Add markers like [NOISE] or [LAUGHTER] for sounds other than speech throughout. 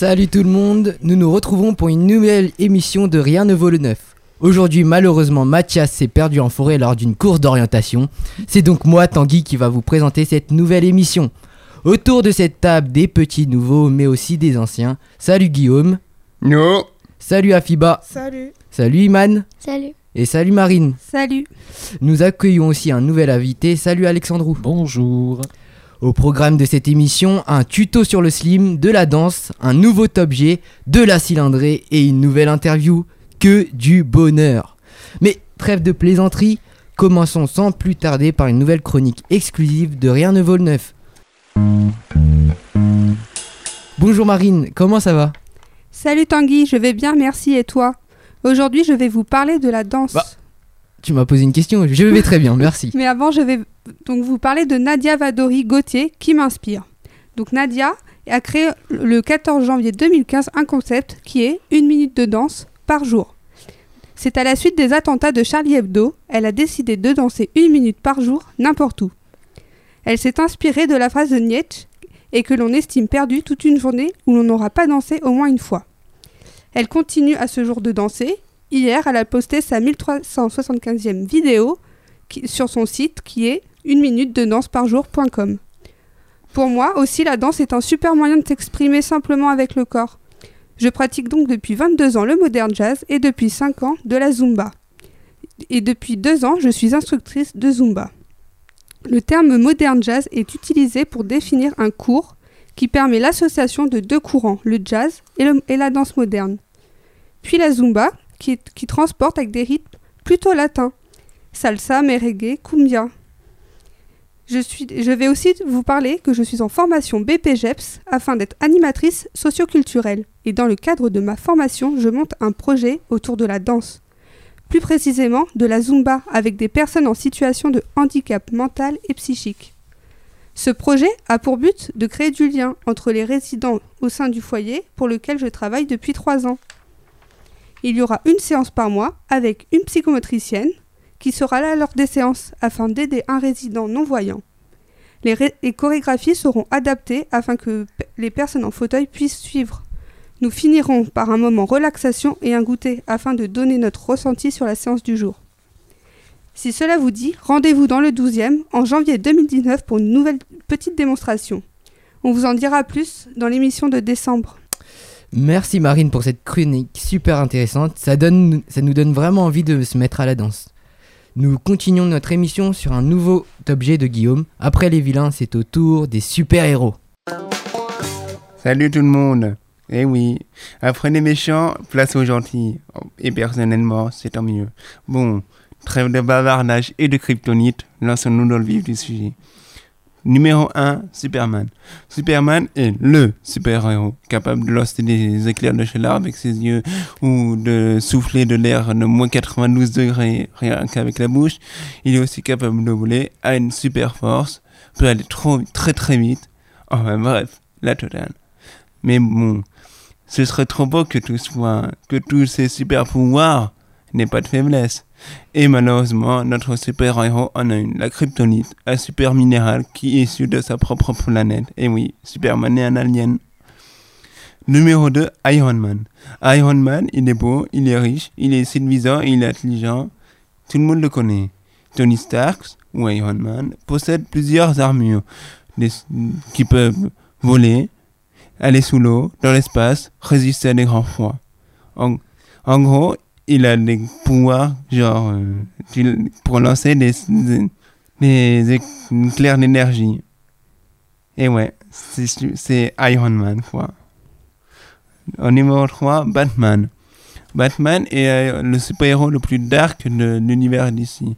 Salut tout le monde, nous nous retrouvons pour une nouvelle émission de Rien ne vaut le neuf. Aujourd'hui, malheureusement, Mathias s'est perdu en forêt lors d'une course d'orientation. C'est donc moi, Tanguy, qui va vous présenter cette nouvelle émission. Autour de cette table, des petits nouveaux, mais aussi des anciens. Salut Guillaume. No. Salut Afiba. Salut. Salut Iman. Salut. Et salut Marine. Salut. Nous accueillons aussi un nouvel invité. Salut Alexandrou. Bonjour. Au programme de cette émission, un tuto sur le slim, de la danse, un nouveau top G, de la cylindrée et une nouvelle interview. Que du bonheur. Mais trêve de plaisanterie, commençons sans plus tarder par une nouvelle chronique exclusive de Rien ne vaut le neuf. Bonjour Marine, comment ça va? Salut Tanguy, je vais bien, merci et toi? Aujourd'hui, je vais vous parler de la danse. Bah. Tu m'as posé une question, je vais très bien, merci. [LAUGHS] Mais avant, je vais donc vous parler de Nadia Vadori Gauthier qui m'inspire. Donc Nadia a créé le 14 janvier 2015 un concept qui est une minute de danse par jour. C'est à la suite des attentats de Charlie Hebdo, elle a décidé de danser une minute par jour n'importe où. Elle s'est inspirée de la phrase de Nietzsche et que l'on estime perdue toute une journée où l'on n'aura pas dansé au moins une fois. Elle continue à ce jour de danser. Hier, elle a posté sa 1375e vidéo sur son site qui est une minute de danse par jour.com. Pour moi aussi, la danse est un super moyen de s'exprimer simplement avec le corps. Je pratique donc depuis 22 ans le modern jazz et depuis 5 ans de la zumba. Et depuis 2 ans, je suis instructrice de zumba. Le terme modern jazz est utilisé pour définir un cours qui permet l'association de deux courants, le jazz et, la danse moderne. Puis la zumba, qui, qui transporte avec des rythmes plutôt latins, salsa, merengue, cumbia. Je, vais aussi vous parler que je suis en formation BPGEPS afin d'être animatrice socioculturelle. Et dans le cadre de ma formation, je monte un projet autour de la danse. Plus précisément de la zumba avec des personnes en situation de handicap mental et psychique. Ce projet a pour but de créer du lien entre les résidents au sein du foyer pour lequel je travaille depuis trois ans. Il y aura une séance par mois avec une psychomotricienne qui sera là lors des séances afin d'aider un résident non-voyant. Les, chorégraphies seront adaptées afin que les personnes en fauteuil puissent suivre. Nous finirons par un moment relaxation et un goûter afin de donner notre ressenti sur la séance du jour. Si cela vous dit, rendez-vous dans le 12e en janvier 2019 pour une nouvelle petite démonstration. On vous en dira plus dans l'émission de décembre. Merci Marine pour cette chronique super intéressante. Ça, ça nous donne vraiment envie de se mettre à la danse. Nous continuons notre émission sur un nouveau objet de Guillaume. Après les vilains, c'est au tour des super-héros. Salut tout le monde. Eh oui, après les méchants, place aux gentils. Et personnellement, c'est tant mieux. Bon, trêve de bavardage et de kryptonite, lançons-nous dans le vif du sujet. Numéro 1, Superman. Superman est LE super-héros, capable de lancer des éclairs de chaleur avec ses yeux ou de souffler de l'air de moins 92 degrés rien qu'avec la bouche. Il est aussi capable de voler, a une super force, peut aller très très vite. Enfin bref, la totale. Mais bon, ce serait trop beau que tout soit, que tous ces super pouvoirs n'aient pas de faiblesse. Et malheureusement, notre super-héros en a une, la kryptonite, un super minéral qui est issu de sa propre planète. Et oui, Superman est un alien. Numéro 2, Iron Man. Iron Man, il est beau, il est riche, il est séduisant, il est intelligent. Tout le monde le connaît. Tony Stark, ou Iron Man, possède plusieurs armures qui peuvent voler, aller sous l'eau, dans l'espace, résister à des grands froids. En, en gros, il a des pouvoirs, genre, euh, pour lancer des, des, éclairs d'énergie. Et ouais, c'est Iron Man, quoi. Au numéro 3, Batman. Batman est euh, le super-héros le plus dark de l'univers d'ici.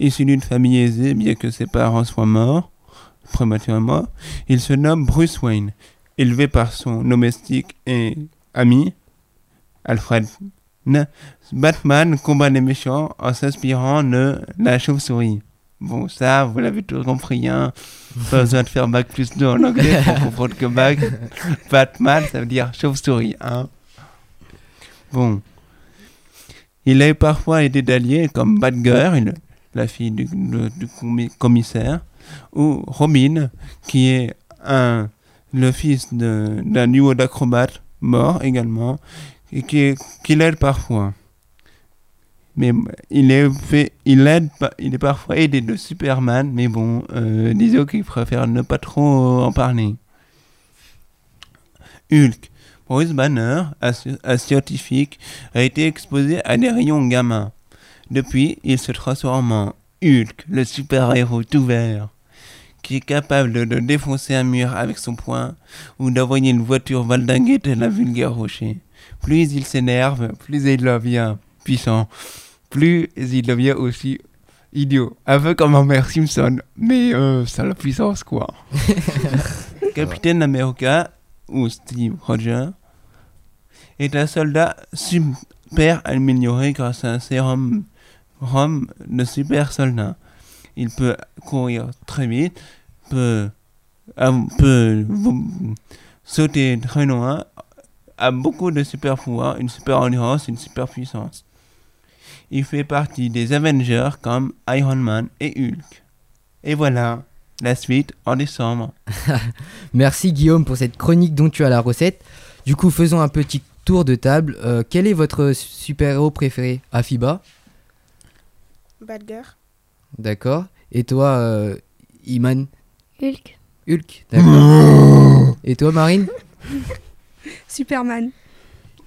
Issu d'une famille aisée, bien que ses parents soient morts, prématurément, il se nomme Bruce Wayne, élevé par son domestique et ami, Alfred Batman combat les méchants en s'inspirant de la chauve-souris. Bon, ça, vous l'avez tout compris, hein. Pas besoin de faire bac plus 2 en anglais pour comprendre que bac, Batman, ça veut dire chauve-souris, hein. Bon. Il a parfois aidé d'alliés comme Batgirl, la fille du, commissaire, ou Robin, qui est le fils d'un duo d'acrobates mort également, et qui, qui l'aide parfois. Mais il est, fait, il, aide, il est parfois aidé de Superman, mais bon, euh, disons qu'il préfère ne pas trop en parler. Hulk. Bruce Banner, un sci- un scientifique, a été exposé à des rayons gamma. Depuis, il se transforme en Hulk, le super-héros tout vert, qui est capable de, de défoncer un mur avec son poing ou d'envoyer une voiture valdinguer tel un vulgaire rocher. Plus il s'énerve, plus il devient puissant, plus il devient aussi idiot. Un peu comme Homer Simpson, mais euh, ça a la puissance quoi. [LAUGHS] Capitaine America, ou Steve Rogers, est un soldat super amélioré grâce à un sérum de super soldat. Il peut courir très vite, peut, euh, peut sauter très loin, a beaucoup de super pouvoirs, une super endurance, une super puissance. Il fait partie des Avengers comme Iron Man et Hulk. Et voilà, la suite en décembre. [LAUGHS] Merci Guillaume pour cette chronique dont tu as la recette. Du coup, faisons un petit tour de table. Euh, quel est votre super-héros préféré? Afiba? Badger. D'accord. Et toi, euh, Iman? Hulk. Hulk D'accord. [LAUGHS] Et toi, Marine? [LAUGHS] Superman.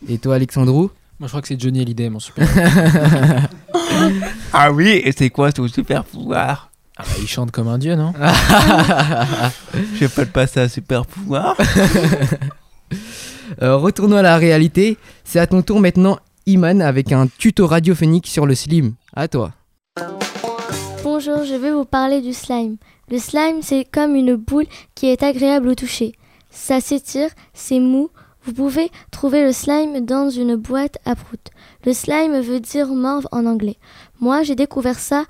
Et toi, Alexandrou Moi, je crois que c'est Johnny Hallyday, mon super. [LAUGHS] Ah oui, et c'est quoi ton super pouvoir Ah bah, il chante comme un dieu, non Je peux te passer un super pouvoir [LAUGHS] Euh, Retournons à la réalité. C'est à ton tour maintenant, Iman, avec un tuto radiophonique sur le slim. À toi. Bonjour, je vais vous parler du slime. Le slime, c'est comme une boule qui est agréable au toucher. Ça s'étire, c'est mou. Vous pouvez trouver le slime dans une boîte à prout. Le slime veut dire morve en anglais. Moi, j'ai découvert ça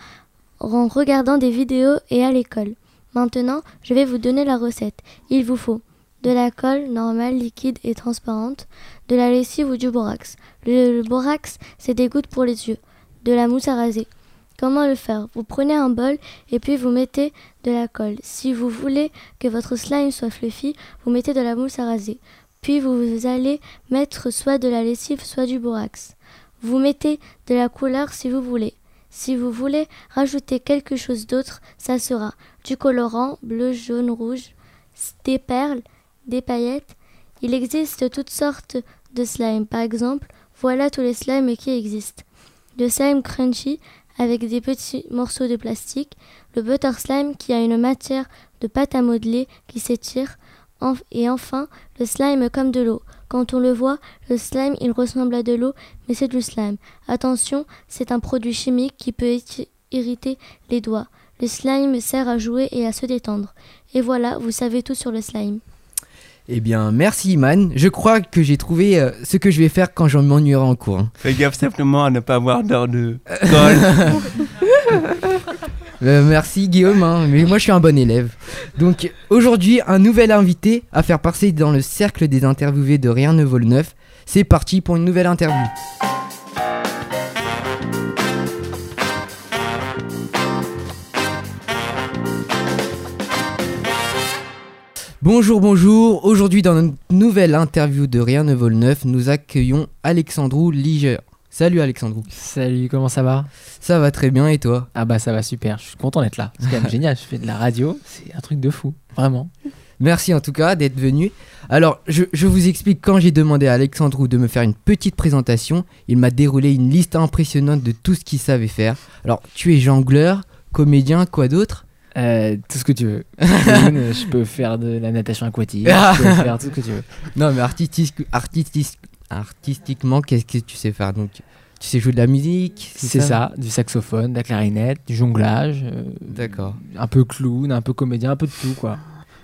en regardant des vidéos et à l'école. Maintenant, je vais vous donner la recette. Il vous faut de la colle normale, liquide et transparente, de la lessive ou du borax. Le, le borax, c'est des gouttes pour les yeux, de la mousse à raser. Comment le faire? Vous prenez un bol et puis vous mettez de la colle. Si vous voulez que votre slime soit fluffy, vous mettez de la mousse à raser. Puis vous allez mettre soit de la lessive, soit du borax. Vous mettez de la couleur si vous voulez. Si vous voulez rajouter quelque chose d'autre, ça sera du colorant bleu, jaune, rouge, des perles, des paillettes. Il existe toutes sortes de slime. Par exemple, voilà tous les slimes qui existent. Le slime crunchy avec des petits morceaux de plastique, le butter slime qui a une matière de pâte à modeler qui s'étire, et enfin le slime comme de l'eau. Quand on le voit, le slime il ressemble à de l'eau, mais c'est du slime. Attention, c'est un produit chimique qui peut irri- irriter les doigts. Le slime sert à jouer et à se détendre. Et voilà, vous savez tout sur le slime. Eh bien, merci Iman. Je crois que j'ai trouvé euh, ce que je vais faire quand je m'ennuierai en cours. hein. Fais gaffe simplement à ne pas avoir d'heure de [LAUGHS] colle. [LAUGHS] Euh, merci Guillaume, hein, mais moi je suis un bon élève. Donc aujourd'hui, un nouvel invité à faire passer dans le cercle des interviewés de Rien ne vaut neuf. C'est parti pour une nouvelle interview. Bonjour, bonjour. Aujourd'hui, dans notre nouvelle interview de Rien ne vaut neuf, nous accueillons Alexandrou Liger. Salut Alexandrou. Salut, comment ça va? Ça va très bien et toi? Ah bah ça va super, je suis content d'être là. C'est quand même [LAUGHS] génial, je fais de la radio, c'est un truc de fou, vraiment. Merci en tout cas d'être venu. Alors, je, je vous explique quand j'ai demandé à Alexandrou de me faire une petite présentation, il m'a déroulé une liste impressionnante de tout ce qu'il savait faire. Alors, tu es jongleur, comédien, quoi d'autre? Euh, tout ce que tu veux. [LAUGHS] Je peux faire de la natation aquatique, je peux [LAUGHS] faire tout ce que tu veux. Non, mais artistique, artistique, artistiquement, qu'est-ce que tu sais faire? Donc, tu sais jouer de la musique C'est ça, du saxophone, de la clarinette, du jonglage, euh, D'accord. un peu clown, un peu comédien, un peu de tout quoi.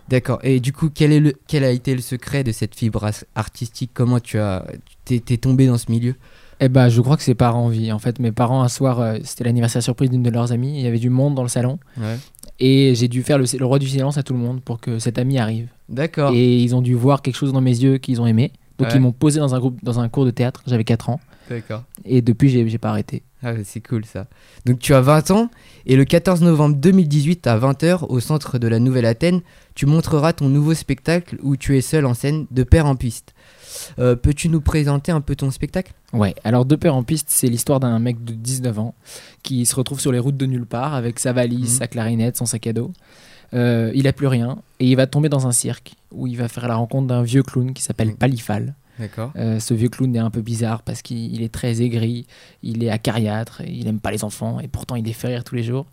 D'accord. Et du coup, quel, est le, quel a été le secret de cette fibre artistique? Comment tu as, t'es, tombé dans ce milieu? Eh bah je crois que c'est par envie. En fait, mes parents un soir, euh, c'était l'anniversaire surprise d'une de leurs amies, il y avait du monde dans le salon. Ouais. Et j'ai dû faire le, le roi du silence à tout le monde pour que cet ami arrive. D'accord. Et ils ont dû voir quelque chose dans mes yeux qu'ils ont aimé. Donc Ouais. ils m'ont posé dans un groupe, dans un cours de théâtre. J'avais 4 ans. D'accord. Et depuis, j'ai pas arrêté. Ah, c'est cool ça. Donc tu as 20 ans et le 14 novembre 2018 à 20h au centre de la Nouvelle Athènes, tu montreras ton nouveau spectacle où tu es seul en scène de père en piste. Euh, Peux-tu nous présenter un peu ton spectacle? Ouais, alors Deux Pères en piste, c'est l'histoire d'un mec de 19 ans qui se retrouve sur les routes de nulle part avec sa valise, Mhm. sa clarinette, son sac à dos. Euh, il a plus rien et il va tomber dans un cirque où il va faire la rencontre d'un vieux clown qui s'appelle Mhm. Palifal. D'accord. Euh, ce vieux clown est un peu bizarre parce qu'il il est très aigri, il est acariâtre, il aime pas les enfants et pourtant il les fait rire tous les jours.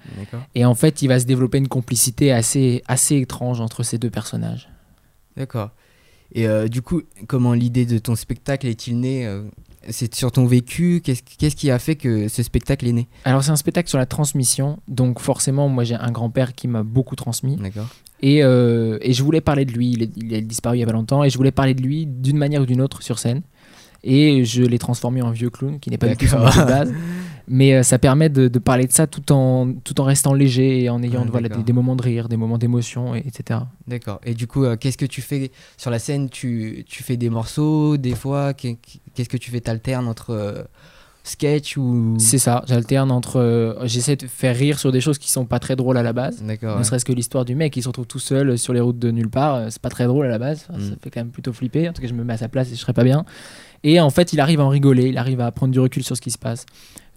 Et en fait, il va se développer une complicité assez, assez étrange entre ces deux personnages. D'accord. Et euh, du coup, comment l'idée de ton spectacle est-il né euh, C'est sur ton vécu Qu'est-ce qui a fait que ce spectacle est né? Alors c'est un spectacle sur la transmission, donc forcément moi j'ai un grand-père qui m'a beaucoup transmis. D'accord. et, euh, et je voulais parler de lui, il est, il est disparu il y a pas longtemps. Et je voulais parler de lui d'une manière ou d'une autre sur scène. Et je l'ai transformé en vieux clown qui n'est pas du tout son de base [LAUGHS] mais euh, ça permet de, de parler de ça tout en, tout en restant léger et en ayant Ah, voilà, des, des moments de rire, des moments d'émotion, et- etc. D'accord. Et du coup, euh, qu'est-ce que tu fais sur la scène? Tu, tu fais des morceaux des fois? Qu'est- Qu'est-ce que tu fais? T'alternes entre euh, sketch ou? C'est ça, j'alterne entre... euh, J'essaie de faire rire sur des choses qui sont pas très drôles à la base. D'accord. Ne ouais. serait-ce que l'histoire du mec qui se retrouve tout seul sur les routes de nulle part, c'est pas très drôle à la base, Enfin, ça Mm. fait quand même plutôt flipper. En tout cas, je me mets à sa place et je serais pas bien. Et en fait, il arrive à en rigoler, il arrive à prendre du recul sur ce qui se passe.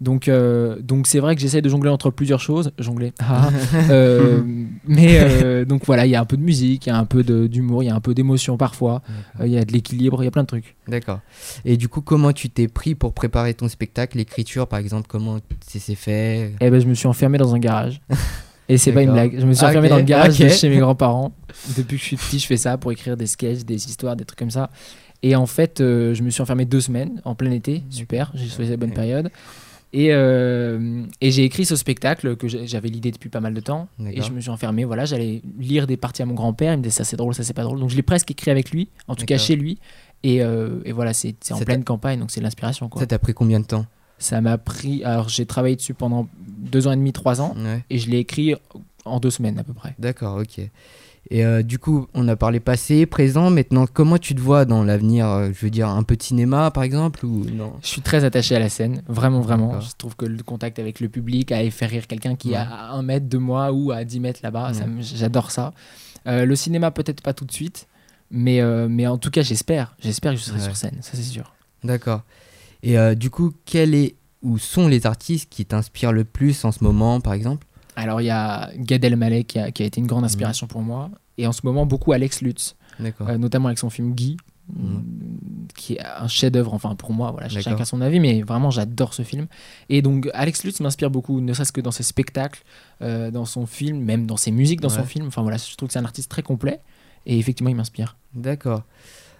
Donc, euh, donc c'est vrai que j'essaie de jongler entre plusieurs choses. Jongler. [LAUGHS] ah, euh, [LAUGHS] mais euh, donc voilà, il y a un peu de musique, il y a un peu d'humour, il y a un peu d'émotion parfois, il y a de l'équilibre, il y a plein de trucs. D'accord. Et du coup, comment tu t'es pris pour préparer ton spectacle L'écriture, par exemple, comment c'est fait? Et ben, je me suis enfermé dans un garage. Et c'est pas une blague. Je me suis enfermé dans le garage de chez mes grands-parents. Depuis que je suis petit, je fais ça pour écrire des sketchs, des histoires, des trucs comme ça. Et en fait, euh, je me suis enfermé deux semaines en plein été. Super, j'ai choisi la bonne période. Et, euh, et j'ai écrit ce spectacle que j'avais l'idée depuis pas mal de temps. Et je me suis enfermé. Voilà, j'allais lire des parties à mon grand-père. Il me disait ça c'est drôle, ça c'est pas drôle. Donc je l'ai presque écrit avec lui, en tout cas chez lui. Et, euh, et voilà, c'est en pleine campagne, donc c'est de l'inspiration. Ça t'a pris combien de temps? Ça m'a pris. Alors j'ai travaillé dessus pendant deux ans et demi, trois ans Ouais. et je l'ai écrit en deux semaines à peu près. D'accord, ok. Et euh, du coup, on a parlé passé, présent. Maintenant, comment tu te vois dans l'avenir euh, Je veux dire, un peu de cinéma, par exemple ou non? Je suis très attaché à la scène, vraiment, vraiment. Je trouve que le contact avec le public, à faire rire quelqu'un qui est Ouais. à un mètre de moi ou à 10 mètres là-bas, Ouais. j'adore ça. Euh, le cinéma, peut-être pas tout de suite, mais, euh, mais en tout cas, j'espère. J'espère que je serai Ouais. sur scène, ça c'est sûr. D'accord. Et du coup, quel est ou sont les artistes qui t'inspirent le plus en ce moment, par exemple? Alors il y a Gad Elmaleh qui a, qui a été une grande inspiration pour moi, et en ce moment beaucoup Alex Lutz, euh, notamment avec son film Guy, Mhm. qui est un chef-d'œuvre, enfin pour moi, voilà, chacun son avis, mais vraiment j'adore ce film. Et donc Alex Lutz m'inspire beaucoup, ne serait-ce que dans ses spectacles, euh, dans son film, même dans ses musiques, dans son film. Enfin voilà, je trouve que c'est un artiste très complet, et effectivement il m'inspire. D'accord.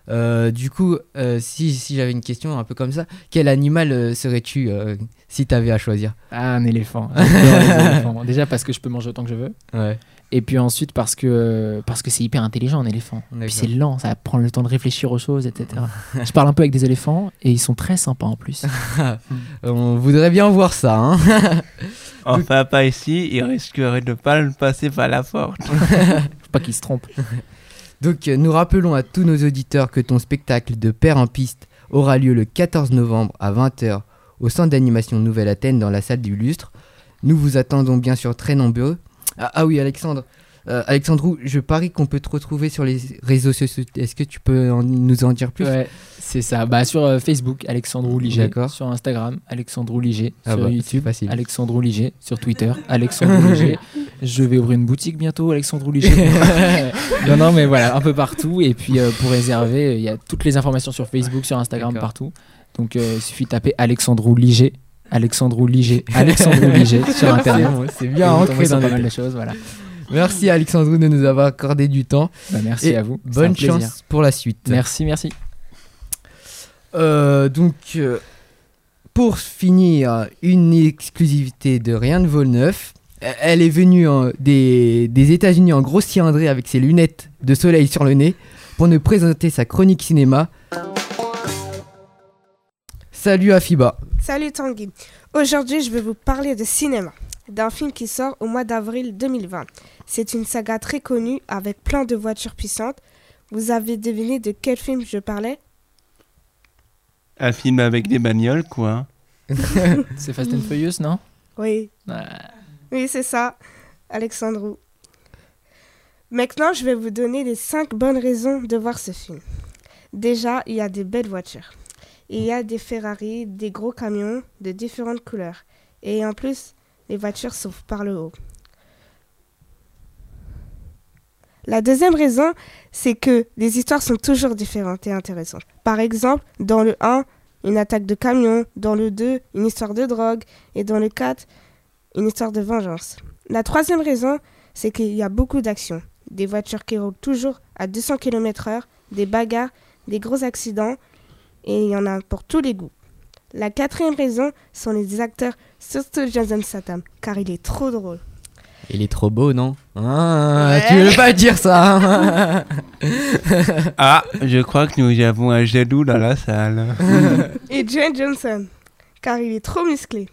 Euh, du coup, euh, si, si j'avais une question un peu comme ça, quel animal euh, serais-tu euh, si tu avais à choisir Ah, un éléphant. [LAUGHS] Déjà parce que je peux manger autant que je veux, Ouais. et puis ensuite parce que parce que c'est hyper intelligent un éléphant. D'accord. Puis c'est lent, ça prend le temps de réfléchir aux choses, etc. je parle un peu avec des éléphants et ils sont très sympas en plus. [LAUGHS] On voudrait bien voir ça. Hein [LAUGHS] Enfin, pas ici, il risquerait de pas le passer par la porte. Faut pas qu'ils se trompent. Donc, euh, nous rappelons à tous nos auditeurs que ton spectacle de Père en piste aura lieu le 14 novembre à 20h au centre d'animation Nouvelle Athènes dans la salle du Lustre. Nous vous attendons bien sûr très nombreux. Ah, ah oui, Alexandre. Euh, Alexandrou, je parie qu'on peut te retrouver sur les réseaux sociaux. Est-ce que tu peux en- nous en dire plus? Ouais, c'est ça. Bah, sur euh, Facebook, Alexandre Liger. D'accord. Sur Instagram, Alexandre Liger. Ah sur bah, YouTube. Alexandre Liger. Sur Twitter, Alexandre Liger. [LAUGHS] Je vais ouvrir une boutique bientôt, Alexandre Liger. [LAUGHS] non, non, mais voilà, un peu partout. Et puis euh, pour réserver, il y a toutes les informations sur Facebook, sur Instagram, partout. Donc euh, il suffit de taper Alexandre Liger. Alexandre Liger. Alexandre Liger [LAUGHS] sur Internet. C'est bien ancré dans pas les mal de choses, voilà. Merci Alexandrou de nous avoir accordé du temps. Bah, merci Et à vous. Bonne plaisir. chance pour la suite. Merci, merci. Euh, donc, euh, pour finir, une exclusivité de Rien ne vaut le neuf. Elle est venue des, des États-Unis en gros cylindrée avec ses lunettes de soleil sur le nez pour nous présenter sa chronique cinéma. Salut Afiba. Salut Tanguy. Aujourd'hui, je vais vous parler de cinéma, d'un film qui sort au mois d'avril 2020. C'est une saga très connue avec plein de voitures puissantes. Vous avez deviné de quel film je parlais? Un film avec des bagnoles, quoi. [LAUGHS] C'est Fast and Furious, non? Oui, oui, c'est ça, Alexandrou. Maintenant, je vais vous donner les 5 bonnes raisons de voir ce film. Déjà, il y a des belles voitures. Il y a des Ferrari, des gros camions de différentes couleurs. Et en plus, les voitures s'ouvrent par le haut. La deuxième raison, c'est que les histoires sont toujours différentes et intéressantes. Par exemple, dans le 1, une attaque de camion, dans le 2, une histoire de drogue, et dans le 4, une histoire de vengeance. La troisième raison, c'est qu'il y a beaucoup d'actions. Des voitures qui roulent toujours à 200 km/h, des bagarres, des gros accidents, et il y en a pour tous les goûts. La quatrième raison sont les acteurs, surtout Jason Statham, car il est trop drôle. Il est trop beau, non? Ah, Ouais. Tu veux pas dire ça hein? [LAUGHS] Ah, je crois que nous avons un jadou dans la salle. [LAUGHS] Et Dwayne Johnson, car il est trop musclé.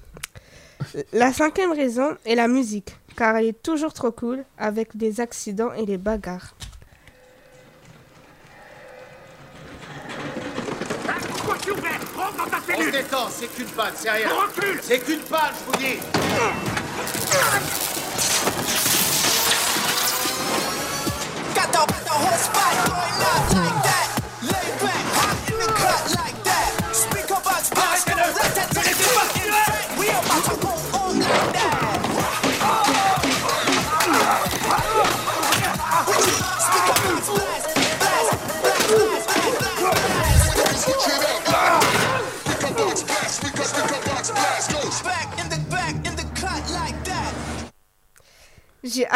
La cinquième raison est la musique, car elle est toujours trop cool avec des accidents et les bagarres. On se détend, c'est qu'une panne, c'est rien. C'est qu'une panne, je vous dis.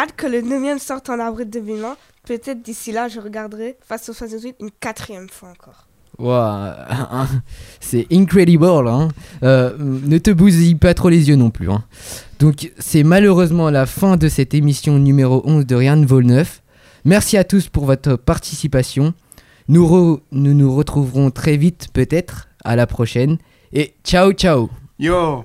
Hâte que le 9 sorte en avril 2020. Peut-être d'ici là, je regarderai Face au Face 8 une quatrième fois encore. Ouah, [LAUGHS] hein, C'est incredible. Hein. Euh, ne te bousille pas trop les yeux non plus. hein. Donc, c'est malheureusement la fin de cette émission numéro 11 de Rien ne vaut le neuf. Merci à tous pour votre participation. Nous, re- nous nous retrouverons très vite, peut-être. À la prochaine. Et ciao, ciao. Yo